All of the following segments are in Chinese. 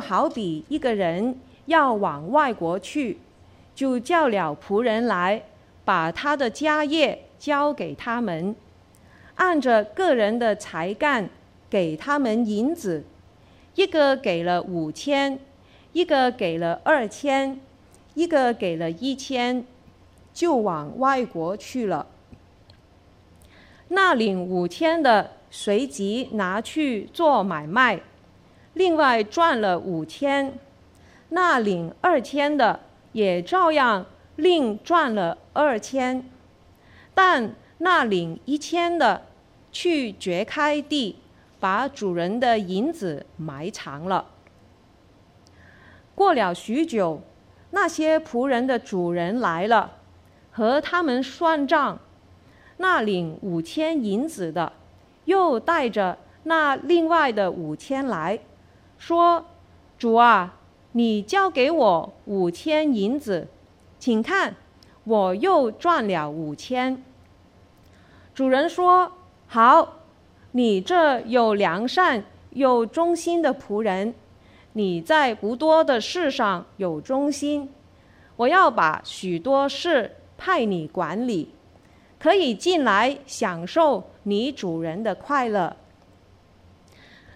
好比一个人要往外国去，就叫了仆人来，把他的家业交给他们，按着个人的才干给他们银子，一个给了五千，一个给了二千，一个给了一千，就往外国去了。那领五千的随即拿去做买卖，另外赚了五千；那领二千的也照样另赚了二千。但那领一千的去掘开地，把主人的银子埋藏了。过了许久，那些仆人的主人来了，和他们算账。那领五千银子的，又带着那另外的五千来，说：“主啊，你交给我五千银子，请看，我又赚了五千。”主人说：“好，你这又良善又忠心的仆人，你在不多的事上有忠心，我要把许多事派你管理。”可以进来享受你主人的快乐。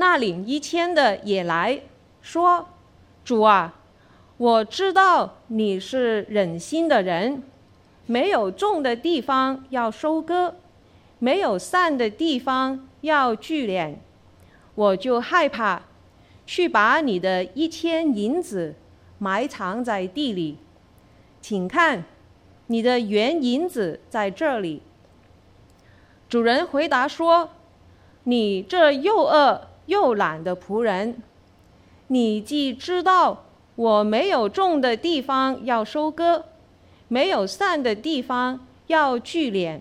那领一千的也来说：“主啊，我知道你是忍心的人，没有种的地方要收割，没有散的地方要聚敛，我就害怕，去把你的一千银子埋藏在地里，请看。”你的原银子在这里。主人回答说：“你这又饿又懒的仆人，你既知道我没有种的地方要收割，没有散的地方要聚敛，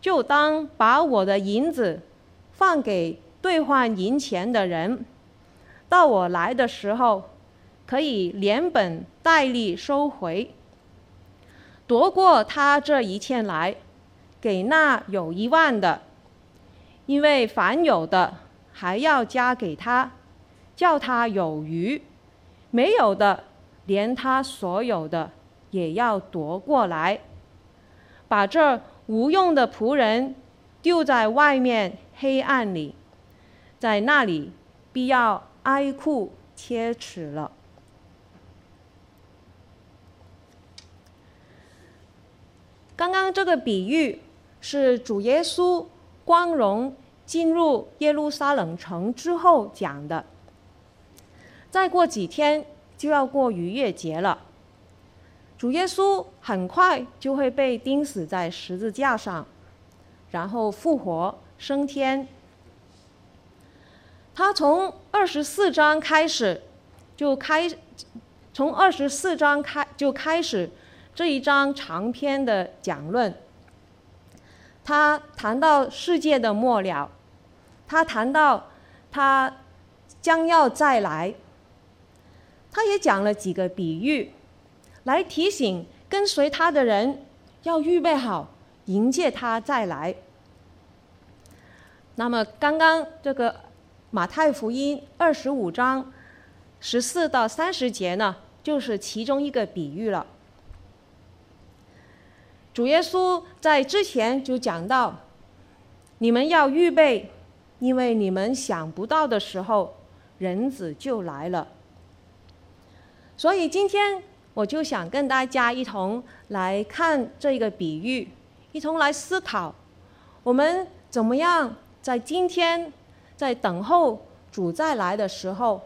就当把我的银子放给兑换银钱的人，到我来的时候，可以连本带利收回。”夺过他这一切来，给那有一万的，因为凡有的还要加给他，叫他有余；没有的，连他所有的也要夺过来，把这无用的仆人丢在外面黑暗里，在那里必要哀哭切齿了。刚刚这个比喻是主耶稣光荣进入耶路撒冷城之后讲的。再过几天就要过逾越节了，主耶稣很快就会被钉死在十字架上，然后复活升天。他从二十四章开始就开，从二十四章开就开始。这一章长篇的讲论，他谈到世界的末了，他谈到他将要再来，他也讲了几个比喻，来提醒跟随他的人要预备好迎接他再来。那么刚刚这个马太福音二十五章十四到三十节呢，就是其中一个比喻了。主耶稣在之前就讲到，你们要预备，因为你们想不到的时候，人子就来了。所以今天我就想跟大家一同来看这个比喻，一同来思考，我们怎么样在今天在等候主再来的时候，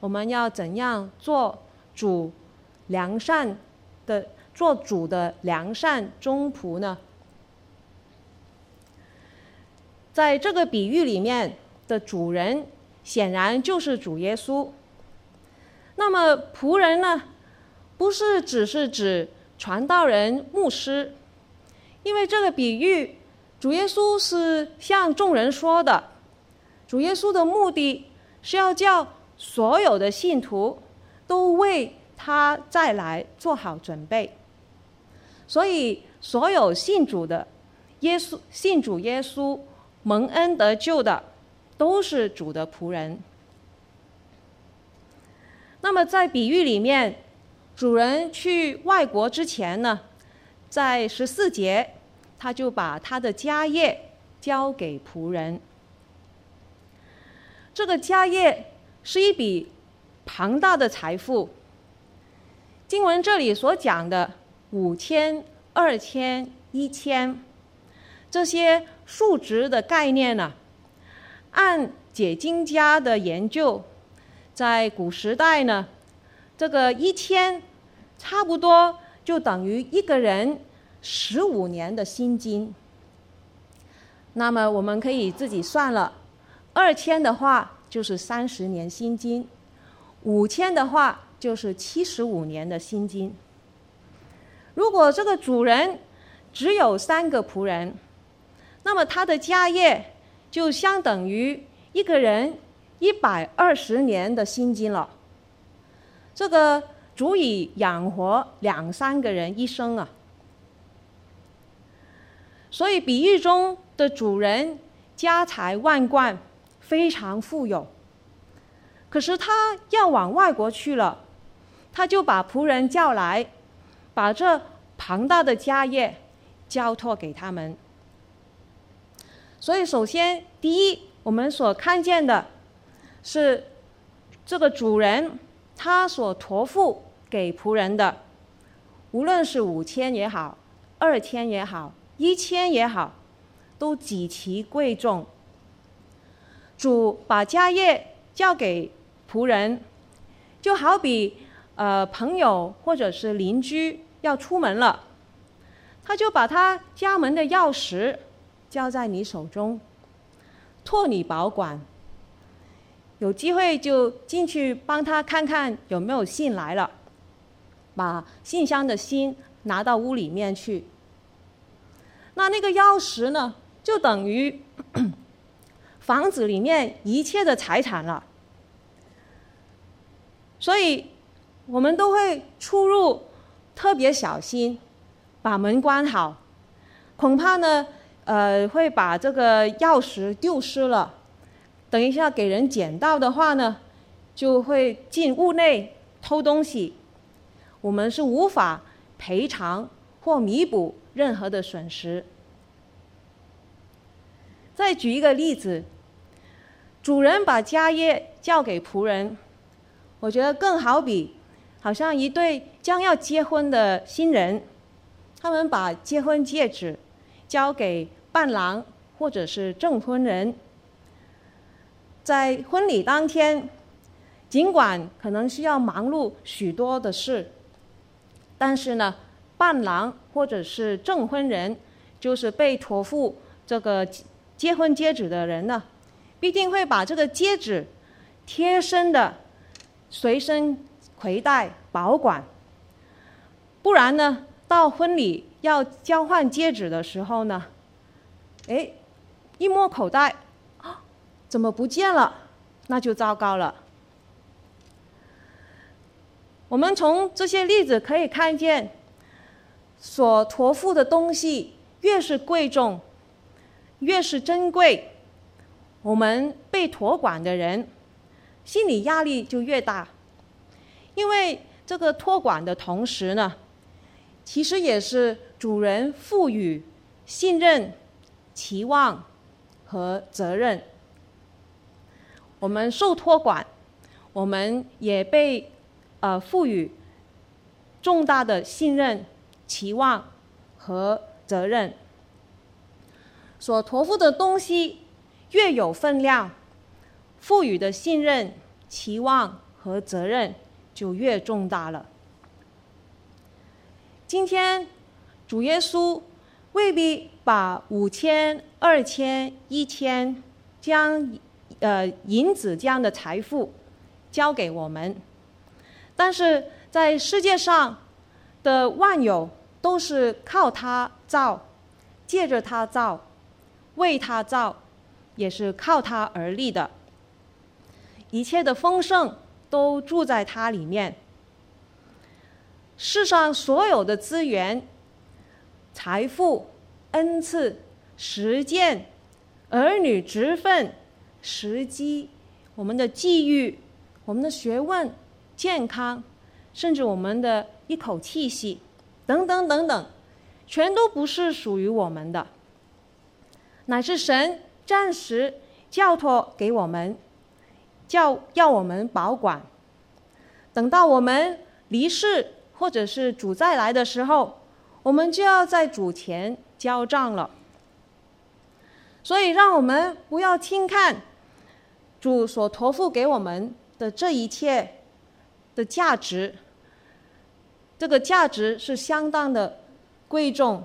我们要怎样做主良善的。做主的良善忠仆呢？在这个比喻里面的主人显然就是主耶稣。那么仆人呢，不是只是指传道人、牧师，因为这个比喻，主耶稣是向众人说的。主耶稣的目的是要叫所有的信徒都为他再来做好准备。所以，所有信主的耶稣、信主耶稣蒙恩得救的，都是主的仆人。那么，在比喻里面，主人去外国之前呢，在十四节，他就把他的家业交给仆人。这个家业是一笔庞大的财富。经文这里所讲的五千、二千、一千，这些数值的概念呢，按解经家的研究，在古时代呢，这个一千差不多就等于一个人十五年的薪金。那么我们可以自己算了。二千的话就是三十年薪金，五千的话就是七十五年的薪金。如果这个主人只有三个仆人，那么他的家业就相等于一个人一百二十年的薪金了。这个足以养活两三个人一生啊。所以比喻中的主人家财万贯。非常富有，可是他要往外国去了，他就把仆人叫来，把这庞大的家业交托给他们。所以，首先第一，我们所看见的是这个主人他所托付给仆人的，无论是五千也好，二千也好，一千也好，都极其贵重。主把家业交给仆人，就好比呃朋友或者是邻居要出门了，他就把他家门的钥匙交在你手中，托你保管。有机会就进去帮他看看有没有信来了，把信箱的信拿到屋里面去。那那个钥匙呢，就等于。房子里面一切的财产了，所以我们都会出入特别小心，把门关好，恐怕呢，呃，会把这个钥匙丢失了。等一下给人捡到的话呢，就会进屋内偷东西，我们是无法赔偿或弥补任何的损失。再举一个例子。主人把家业交给仆人，我觉得更好比，好像一对将要结婚的新人，他们把结婚戒指交给伴郎或者是证婚人，在婚礼当天，尽管可能需要忙碌许多的事，但是呢，伴郎或者是证婚人，就是被托付这个结婚戒指的人呢。必定会把这个戒指贴身的随身携带保管，不然呢，到婚礼要交换戒指的时候呢，哎，一摸口袋，啊，怎么不见了？那就糟糕了。我们从这些例子可以看见，所托付的东西越是贵重，越是珍贵。我们被托管的人，心理压力就越大，因为这个托管的同时呢，其实也是主人赋予信任、期望和责任。我们受托管，我们也被呃赋予重大的信任、期望和责任。所托付的东西。越有分量，赋予的信任、期望和责任就越重大了。今天，主耶稣未必把五千、二千、一千这样呃银子这样的财富交给我们，但是在世界上的万有都是靠他造，借着他造，为他造，也是靠他而立的。一切的丰盛都住在他里面。世上所有的资源、财富、恩赐、实践、儿女职分、时机、我们的际遇、我们的学问、健康，甚至我们的一口气息，等等等等，全都不是属于我们的，乃是神暂时交托给我们。叫要我们保管，等到我们离世或者是主再来的时候，我们就要在主前交账了。所以，让我们不要轻看主所托付给我们的这一切的价值，这个价值是相当的贵重，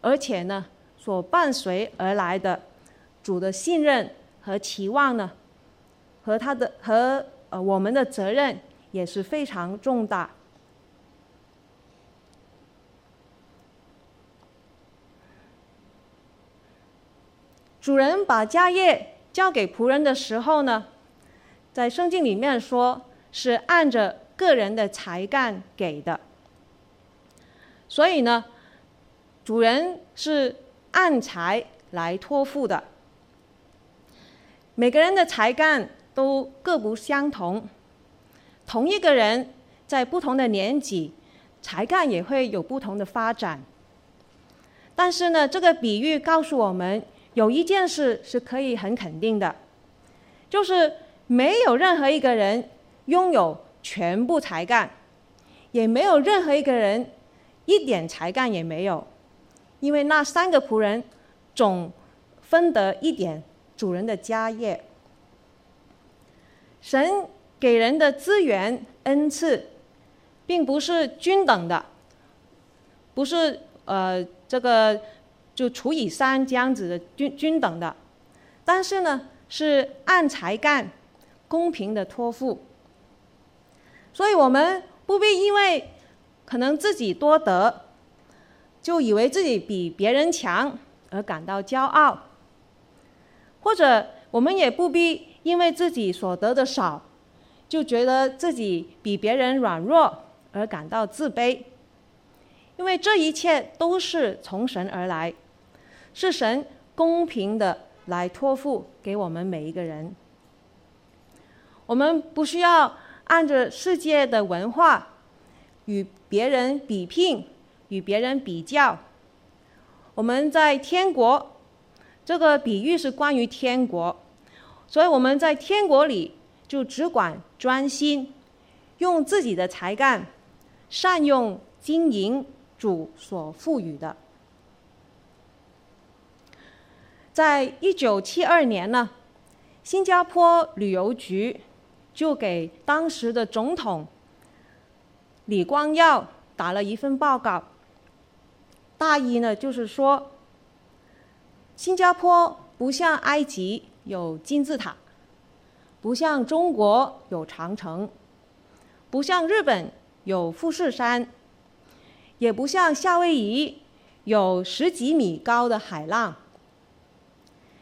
而且呢，所伴随而来的主的信任和期望呢，和他的和呃我们的责任也是非常重大。主人把家业交给仆人的时候呢，在圣经里面说是按着个人的才干给的，所以呢，主人是按才来托付的。每个人的才干。都各不相同，同一个人在不同的年纪，才干也会有不同的发展。但是呢，这个比喻告诉我们，有一件事是可以很肯定的，就是没有任何一个人拥有全部才干，也没有任何一个人一点才干也没有，因为那三个仆人总分得一点主人的家业。神给人的资源恩赐，并不是均等的，不是呃这个就除以三这样子的均均等的，但是呢是按才干公平的托付，所以我们不必因为可能自己多得，就以为自己比别人强而感到骄傲，或者我们也不必。因为自己所得的少，就觉得自己比别人软弱而感到自卑。因为这一切都是从神而来，是神公平的来托付给我们每一个人。我们不需要按着世界的文化与别人比拼，与别人比较。我们在天国，这个比喻是关于天国。所以我们在天国里就只管专心，用自己的才干，善用经营主所赋予的。在一九七二年呢，新加坡旅游局就给当时的总统李光耀打了一份报告，大意呢就是说，新加坡不像埃及。有金字塔，不像中国有长城，不像日本有富士山，也不像夏威夷有十几米高的海浪。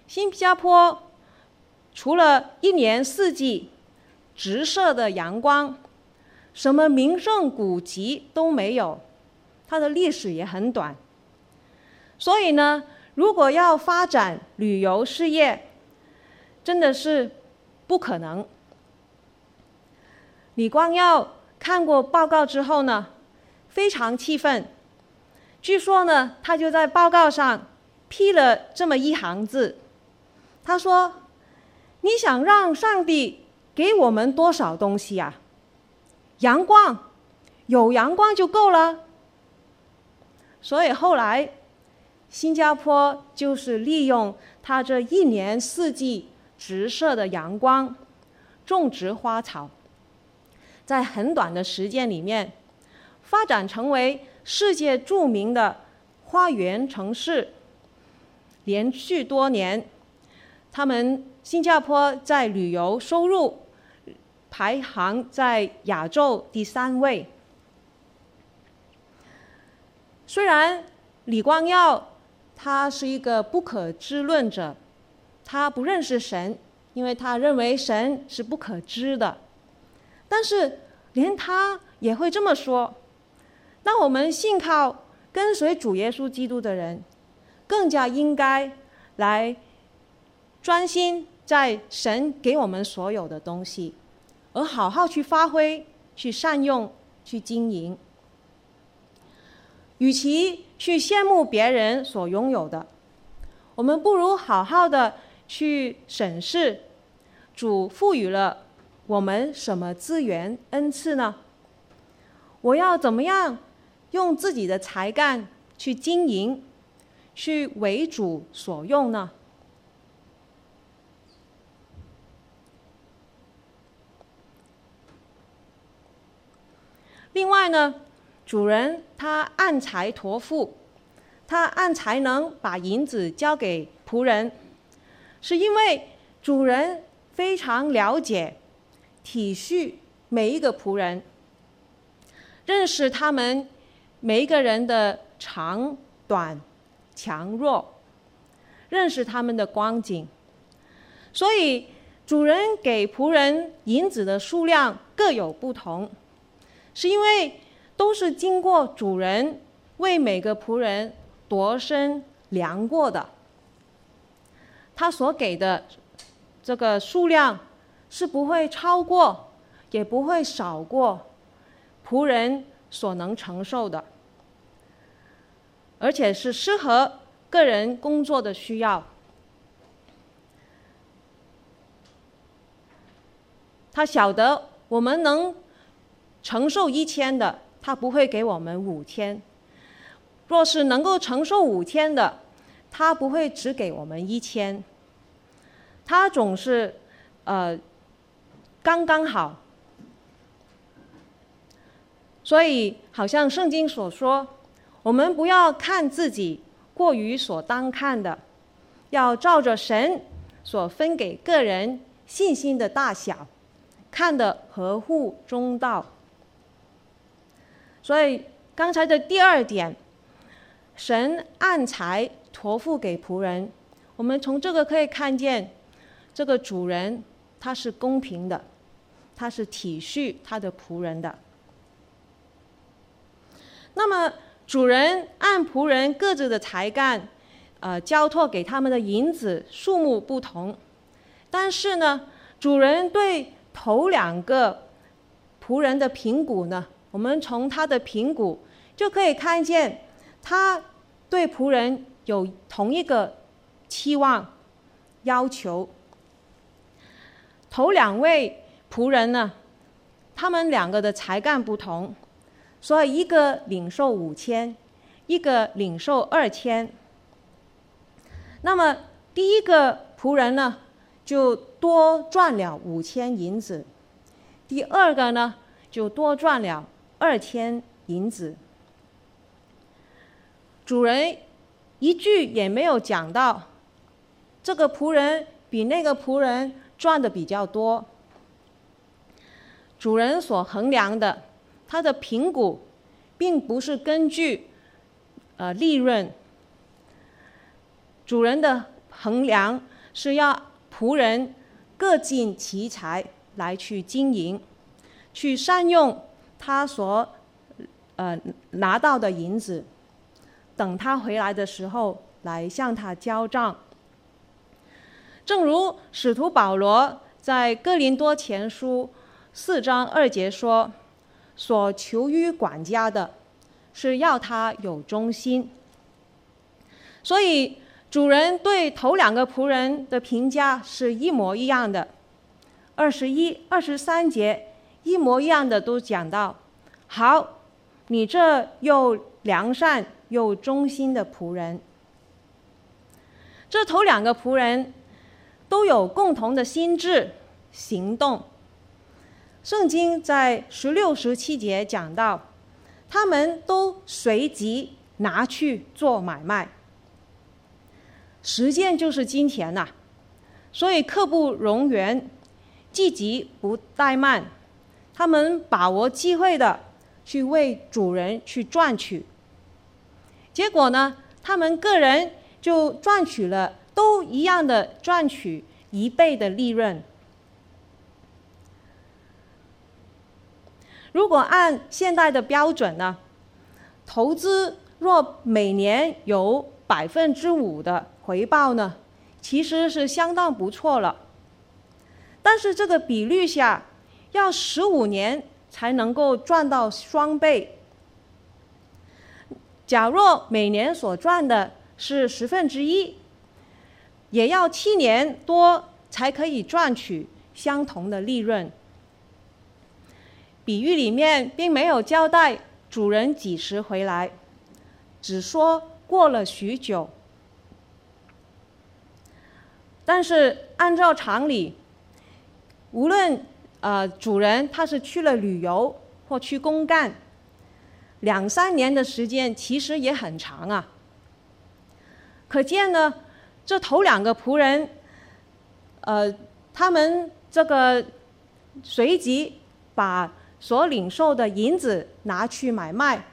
新加坡除了一年四季直射的阳光，什么名胜古迹都没有，它的历史也很短。所以呢，如果要发展旅游事业，真的是不可能。李光耀看过报告之后呢，非常气愤。据说呢，他就在报告上批了这么一行字，他说：“你想让上帝给我们多少东西呀？阳光，有阳光就够了。”所以后来，新加坡就是利用它这一年四季。直射的阳光，种植花草，在很短的时间里面，发展成为世界著名的花园城市。连续多年，他们新加坡在旅游收入排行在亚洲第三位。虽然李光耀他是一个不可知论者，他不认识神，因为他认为神是不可知的。但是连他也会这么说。那我们信靠跟随主耶稣基督的人，更加应该来。专心在神给我们所有的东西，而好好去发挥、去善用、去经营。与其去羡慕别人所拥有的，我们不如好好的去审视主赋予了我们什么资源、恩赐呢？我要怎么样用自己的才干去经营，去为主所用呢？另外呢，主人他按才托付，他按才能把银子交给仆人，是因为主人非常了解、体恤每一个仆人，认识他们每一个人的长短、强弱，认识他们的光景，所以主人给仆人银子的数量各有不同。是因为都是经过主人为每个仆人度身量过的，他所给的这个数量是不会超过，也不会少过仆人所能承受的，而且是适合个人工作的需要。他晓得我们能。承受一千的，他不会给我们五千；若是能够承受五千的，他不会只给我们一千。他总是，呃，刚刚好。所以，好像圣经所说，我们不要看自己过于所当看的，要照着神所分给个人信心的大小，看得合乎中道。所以刚才的第二点，神按才托付给仆人，我们从这个可以看见，这个主人他是公平的，他是体恤他的仆人的。那么主人按仆人各自的才干，呃，交托给他们的银子数目不同，但是呢，主人对头两个仆人的评估呢，我们从他的评估就可以看见，他对仆人有同一个期望要求。头两位仆人呢，他们两个的才干不同，所以一个领受五千，一个领受二千。那么第一个仆人呢，就多赚了五千银子；第二个呢，就多赚了。二千银子，主人一句也没有讲到，这个仆人比那个仆人赚的比较多。主人所衡量的，他的评估，并不是根据呃利润。主人的衡量是要仆人各尽其才来去经营，去善用。他所呃拿到的银子，等他回来的时候来向他交账。正如使徒保罗在哥林多前书四章二节说：“所求于管家的，是要他有忠心。”所以主人对头两个仆人的评价是一模一样的。二十一、二十三节。一模一样的都讲到，好，你这又良善又忠心的仆人。这头两个仆人都有共同的心智行动。圣经在十六、十七节讲到，他们都随即拿去做买卖。实践就是金钱呐、所以刻不容缓，积极不怠慢，他们把握机会的去为主人去赚取。结果呢，他们个人就赚取了，都一样的赚取一倍的利润。如果按现代的标准呢，投资若每年有百分之五的回报呢，其实是相当不错了。但是这个比率下，要十五年才能够赚到双倍。假若每年所赚的是十分之一，也要七年多才可以赚取相同的利润。比喻里面并没有交代主人几时回来，只说过了许久。但是按照常理，无论呃主人他是去了旅游或去公干，两三年的时间其实也很长啊。可见呢，这头两个仆人，呃，他们这个随即把。所领受的银子拿去买卖，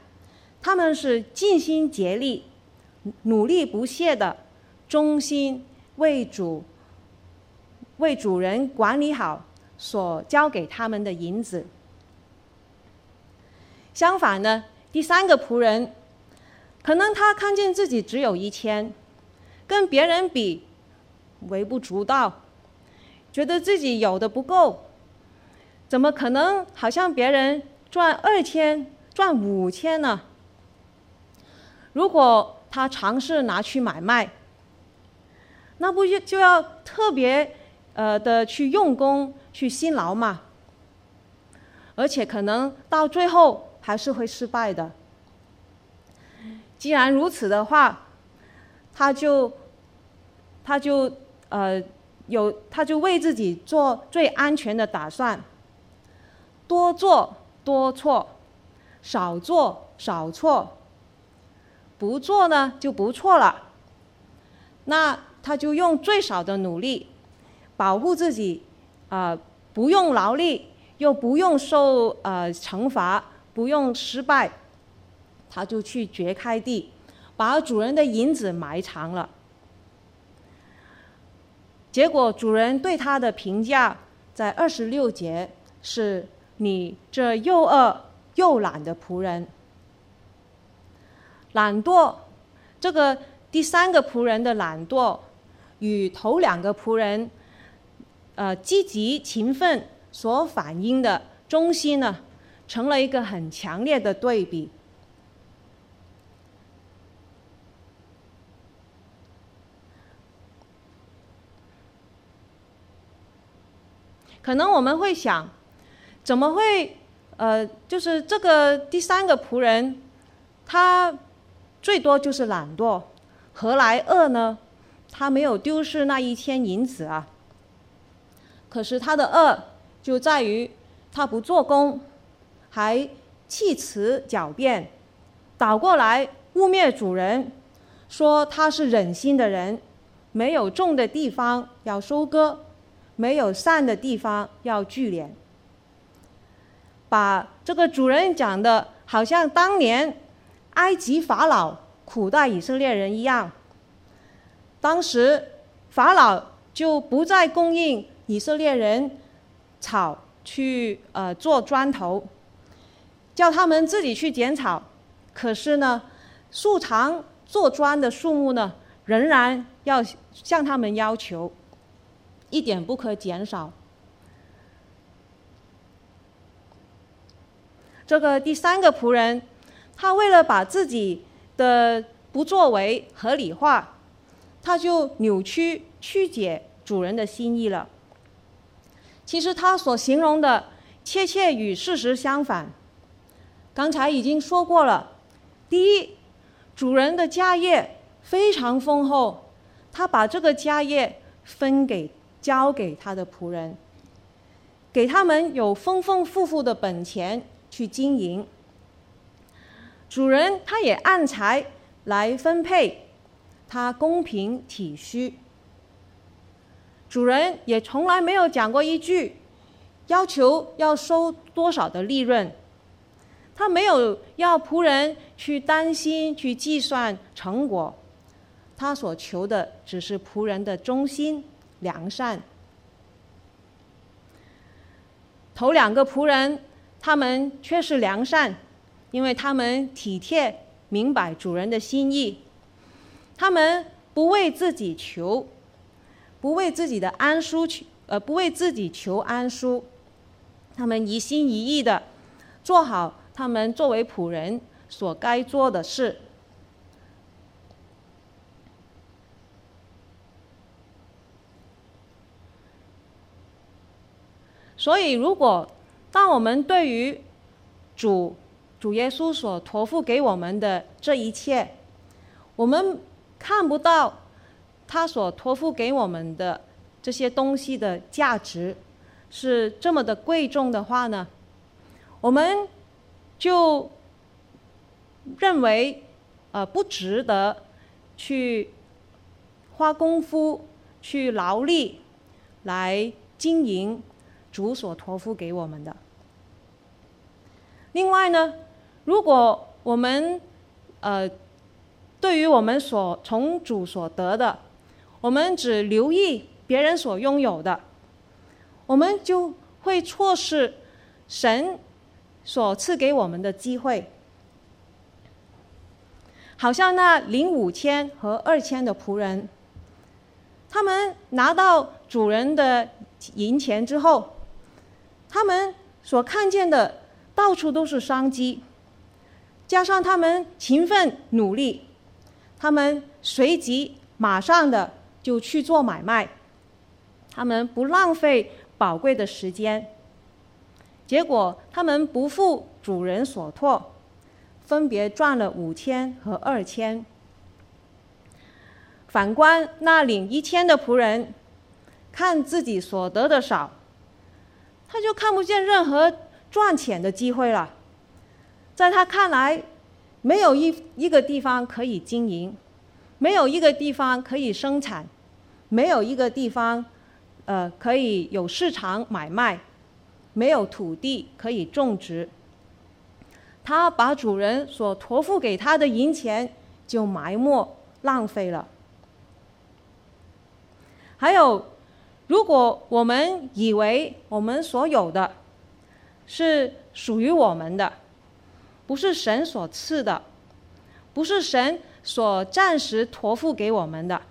他们是尽心竭力、努力不懈的，忠心为主、为主人管理好所交给他们的银子。相反呢，第三个仆人，可能他看见自己只有一千，跟别人比微不足道，觉得自己有的不够。怎么可能？好像别人赚二千、赚五千呢？如果他尝试拿去买卖，那不就就要特别呃的去用功、去辛劳嘛？而且可能到最后还是会失败的。既然如此的话，他就他就呃有他就为自己做最安全的打算。多做多错，少做少错，不做呢就不错了。那他就用最少的努力，保护自己，啊、呃，不用劳力，又不用受呃惩罚，不用失败，他就去掘开地，把主人的银子埋藏了。结果主人对他的评价在二十六节是。你这又饿又懒的仆人，懒惰，这个第三个仆人的懒惰，与头两个仆人，呃，积极勤奋所反映的中心呢，成了一个很强烈的对比。可能我们会想。怎么会？呃，就是这个第三个仆人，他最多就是懒惰，何来恶呢？他没有丢失那一千银子啊。可是他的恶就在于他不做工，还弃词狡辩，倒过来污蔑主人，说他是忍心的人，没有种的地方要收割，没有善的地方要聚敛。把这个主人讲的，好像当年埃及法老苦待以色列人一样。当时法老就不再供应以色列人草去呃做砖头，叫他们自己去剪草。可是呢，树常做砖的数目呢，仍然要向他们要求，一点不可减少。这个第三个仆人，他为了把自己的不作为合理化，他就扭曲曲解主人的心意了。其实他所形容的，切切与事实相反。刚才已经说过了，第一，主人的家业非常丰厚，他把这个家业分给交给他的仆人，给他们有丰丰富富的本钱。去经营，主人他也按才来分配，他公平体恤。主人也从来没有讲过一句要求要收多少的利润。他没有要仆人去担心、去计算成果，他所求的只是仆人的忠心、良善。头两个仆人，他们却是良善，因为他们体贴、明白主人的心意，他们不为自己求，不为自己的安舒求，呃，不为自己求安舒，他们一心一意的做好。他们作为仆人所该做的事，所以，如果当我们对于主主耶稣所托付给我们的这一切，我们看不到他所托付给我们的这些东西的价值是这么的贵重的话呢，我们。就认为，呃，不值得去花功夫、去劳力来经营主所托付给我们的。另外呢，如果我们呃，对于我们所从主所得的，我们只留意别人所拥有的，我们就会错失神。所赐给我们的机会，好像那零五千和二千的仆人，他们拿到主人的银钱之后，他们所看见的到处都是商机，加上他们勤奋努力，他们随即马上的就去做买卖，他们不浪费宝贵的时间。结果，他们不负主人所托，分别赚了五千和二千。反观那领一千的仆人，看自己所得的少，他就看不见任何赚钱的机会了。在他看来，没有一一个地方可以经营，没有一个地方可以生产，没有一个地方，呃，可以有市场买卖。没有土地可以种植，他把主人所托付给他的银钱就埋没浪费了。还有，如果我们以为我们所有的是属于我们的，不是神所赐的，不是神所暂时托付给我们的，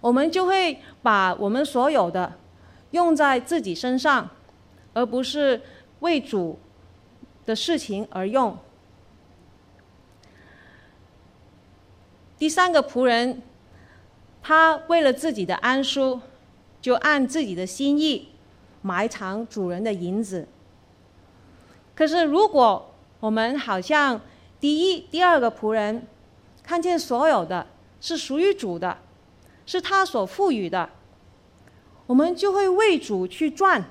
我们就会把我们所有的用在自己身上。而不是为主的事情而用。第三个仆人，他为了自己的安舒，就按自己的心意埋藏主人的银子。可是，如果我们好像第一、第二个仆人，看见所有的是属于主的，是他所赋予的，我们就会为主去赚。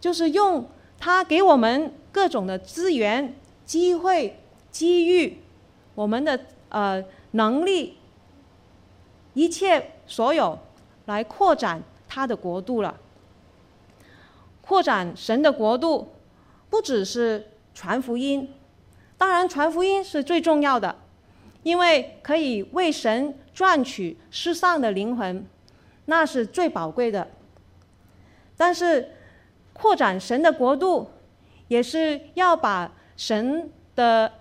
就是用他给我们各种的资源、机会、机遇，我们的呃能力，一切所有来扩展他的国度了。扩展神的国度，不只是传福音，当然传福音是最重要的，因为可以为神赚取失丧的灵魂，那是最宝贵的。但是。扩展神的国度，也是要把神的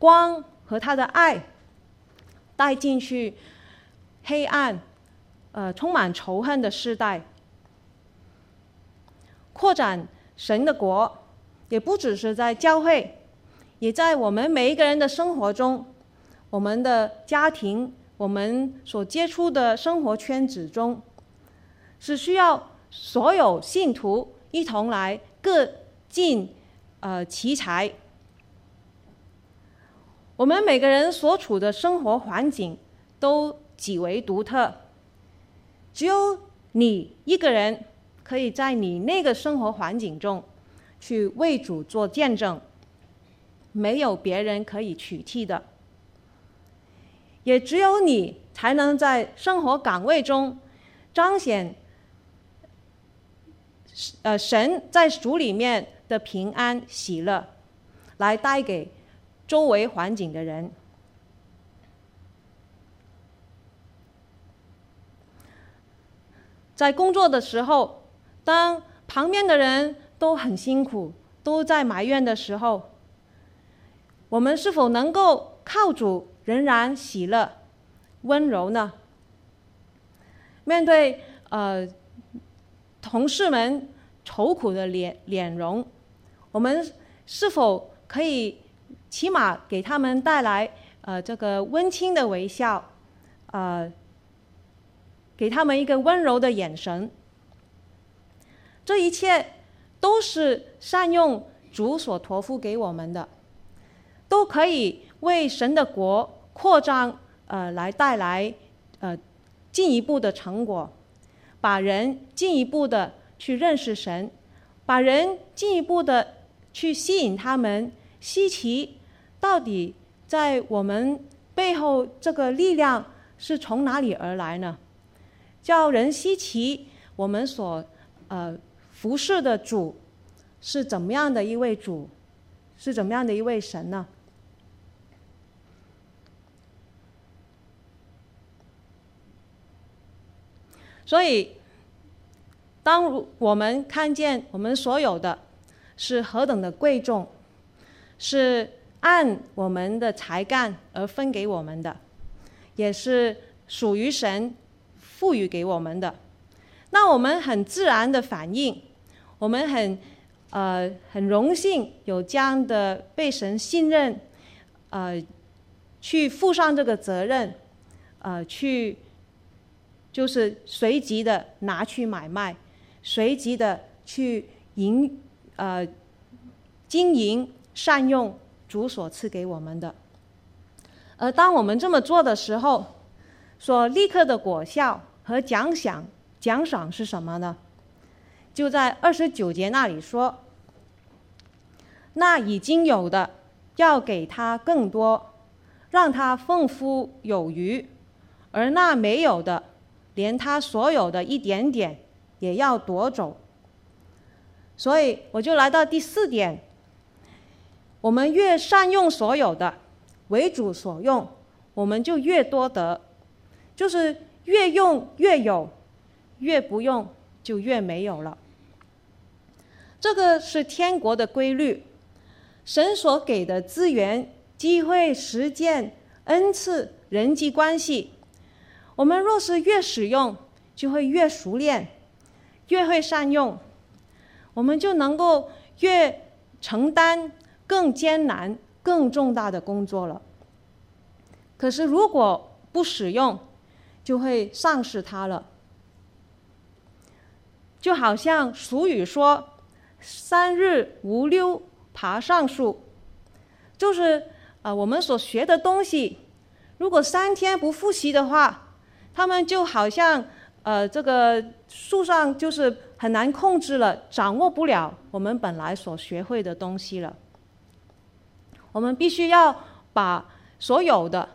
光和他的爱带进去黑暗、呃充满仇恨的时代。扩展神的国，也不只是在教会，也在我们每一个人的生活中，我们的家庭，我们所接触的生活圈子中，是需要所有信徒。一同来各尽呃其才。我们每个人所处的生活环境都极为独特，只有你一个人可以在你那个生活环境中去为主做见证，没有别人可以取替的，也只有你才能在生活岗位中彰显，呃，神在主里面的平安喜乐，来带给周围环境的人。在工作的时候，当旁边的人都很辛苦，都在埋怨的时候，我们是否能够靠主仍然喜乐、温柔呢？面对呃同事们愁苦的脸脸容，我们是否可以起码给他们带来呃这个温馨的微笑，呃，给他们一个温柔的眼神？这一切都是善用主所托付给我们的，都可以为神的国扩张，呃，来带来呃。进一步的成果，把人进一步的去认识神，把人进一步的去吸引他们，稀奇到底在我们背后这个力量是从哪里而来呢？叫人稀奇，我们所呃服侍的主是怎么样的一位主，是怎么样的一位神呢？所以，当我们看见我们所有的是何等的贵重，是按我们的才干而分给我们的，也是属于神赋予给我们的，那我们很自然的反应，我们很呃很荣幸有这样的被神信任，呃，去负上这个责任，呃，去。就是随即的拿去买卖，随即的去营呃经营善用主所赐给我们的。而当我们这么做的时候，所立刻的果效和奖赏奖赏是什么呢？就在二十九节那里说，那已经有的要给他更多，让他丰富有余；而那没有的，连他所有的一点点也要夺走，所以我就来到第四点：我们越善用所有的，为主所用，我们就越多得，就是越用越有，越不用就越没有了。这个是天国的规律，神所给的资源、机会、实践、恩赐、人际关系。我们若是越使用，就会越熟练，越会善用，我们就能够越承担更艰难、更重大的工作了。可是如果不使用，就会丧失它了。就好像俗语说：“三日无溜，爬上树。”就是啊、呃，我们所学的东西，如果三天不复习的话，他们就好像，呃，这个树上就是很难控制了，掌握不了我们本来所学会的东西了。我们必须要把所有的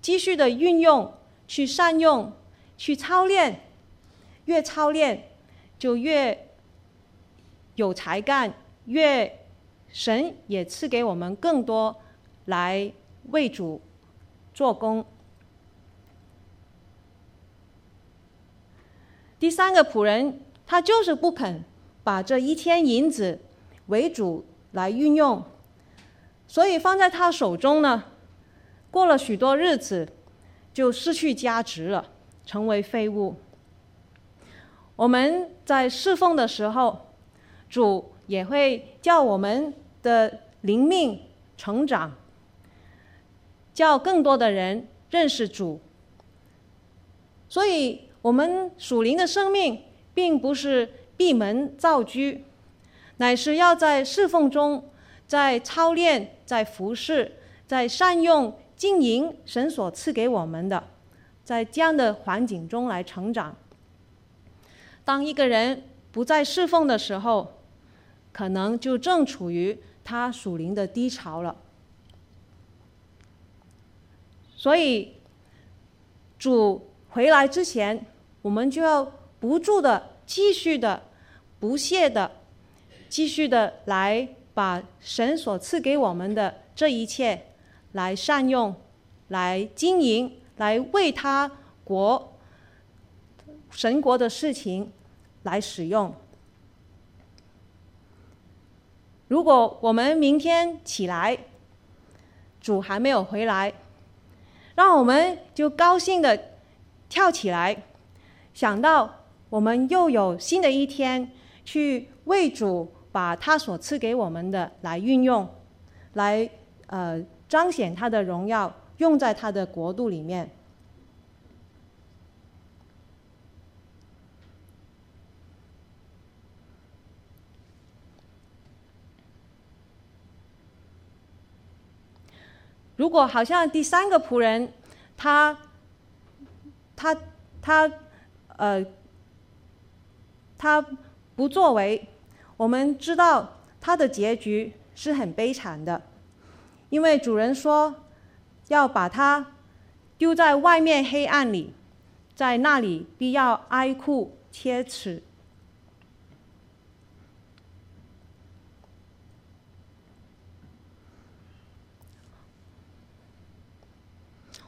继续的运用，去善用，去操练，越操练就越有才干，越神也赐给我们更多来为主做工。第三个仆人，他就是不肯把这一千银子为主来运用，所以放在他手中呢，过了许多日子，就失去价值了，成为废物。我们在侍奉的时候，主也会叫我们的灵命成长，叫更多的人认识主，所以。我们属灵的生命，并不是闭门造车，乃是要在侍奉中，在操练，在服侍，在善用经营神所赐给我们的，在这样的环境中来成长。当一个人不再侍奉的时候，可能就正处于他属灵的低潮了。所以，主回来之前。我们就要不住的、继续的、不懈的、继续的来把神所赐给我们的这一切来善用、来经营、来为他国、神国的事情来使用。如果我们明天起来，主还没有回来，让我们就高兴的跳起来，想到我们又有新的一天，去为主把他所赐给我们的来运用，来呃彰显他的荣耀，用在他的国度里面。如果好像第三个仆人，他，他，他，呃，他不作为，我们知道他的结局是很悲惨的，因为主人说要把他丢在外面黑暗里，在那里必要哀哭切齿。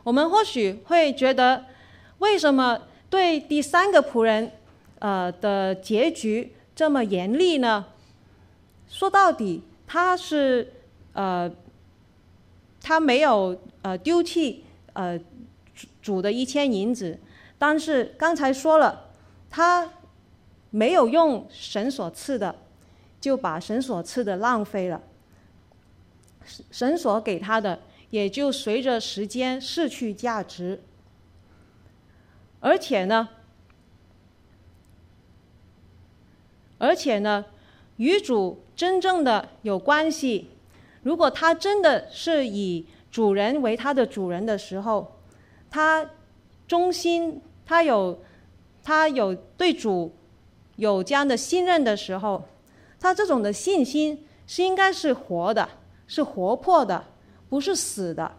我们或许会觉得，为什么对第三个仆人，呃的结局这么严厉呢？说到底，他是呃，他没有呃丢弃呃主的一千银子，但是刚才说了，他没有用神所赐的，就把神所赐的浪费了，神所给他的。也就随着时间失去价值，而且呢，而且呢，与主真正的有关系。如果他真的是以主人为他的主人的时候，他忠心，他有他有对主有这样的信任的时候，他这种的信心是应该是活的，是活泼的。不是死的，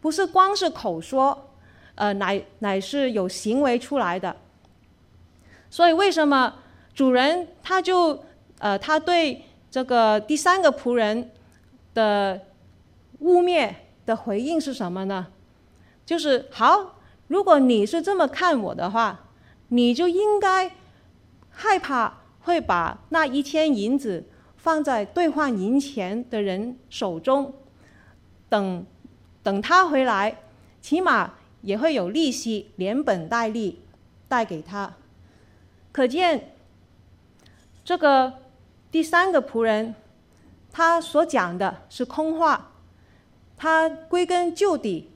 不是光是口说，呃，乃乃是有行为出来的。所以为什么主人他就呃，他对这个第三个仆人的污蔑的回应是什么呢？就是好，如果你是这么看我的话，你就应该害怕会把那一千银子放在兑换银钱的人手中。等，等他回来，起码也会有利息，连本带利带给他。可见，这个第三个仆人，他所讲的是空话。他归根究底，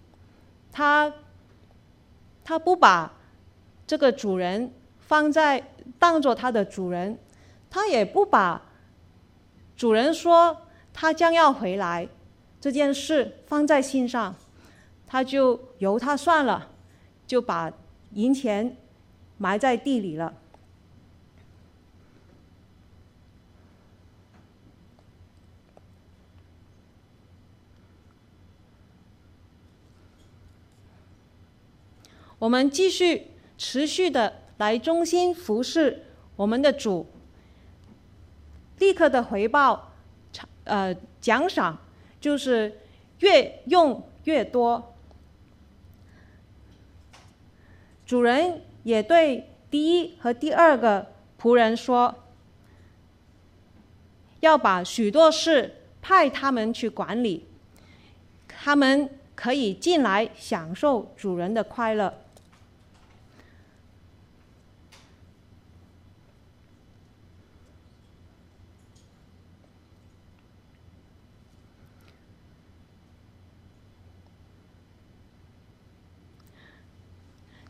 他他不把这个主人放在当做他的主人，他也不把主人说他将要回来。这件事放在心上，他就由他算了，就把银钱埋在地里了。我们继续持续的来忠心服侍我们的主，立刻的回报，呃，奖赏。就是越用越多。主人也对第一和第二个仆人说：“要把许多事派他们去管理，他们可以进来享受主人的快乐。”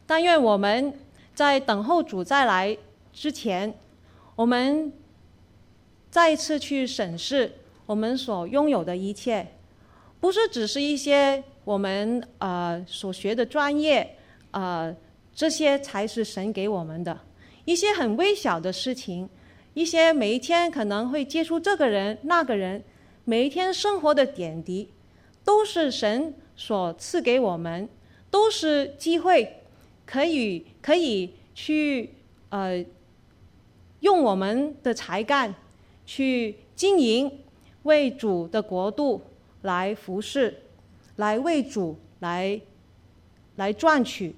但愿我们在等候主再来之前，我们再一次去审视我们所拥有的一切，不是只是一些我们呃所学的专业，呃这些才是神给我们的，一些很微小的事情，一些每一天可能会接触这个人那个人，每一天生活的点滴，都是神所赐给我们，都是机会。可以可以去呃用我们的才干去经营，为主的国度来服侍，来为主来来赚取。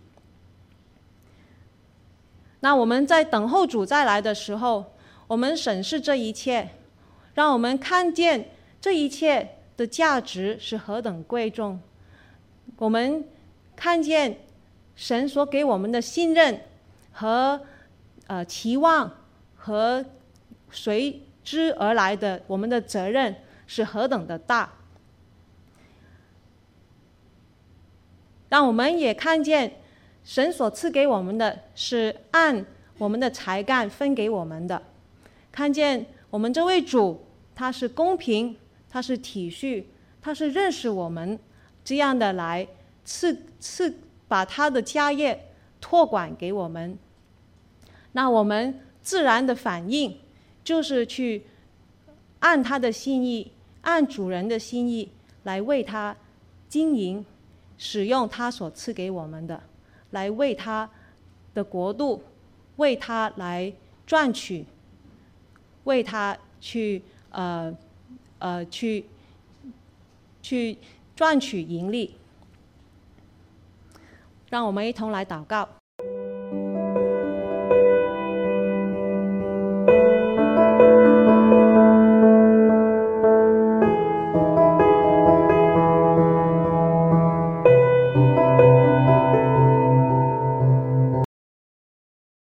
那我们在等候主再来的时候，我们审视这一切，让我们看见这一切的价值是何等贵重。我们看见神所给我们的信任和呃期望和随之而来的我们的责任是何等的大。让我们也看见。神所赐给我们的是按我们的才干分给我们的，看见我们这位主，他是公平，他是体恤，他是认识我们这样的来赐赐把他的家业托管给我们。那我们自然的反应就是去按他的心意，按主人的心意来为他经营，使用他所赐给我们的。来为他的国度，为他来赚取，为他去呃呃去去赚取盈利。让我们一同来祷告。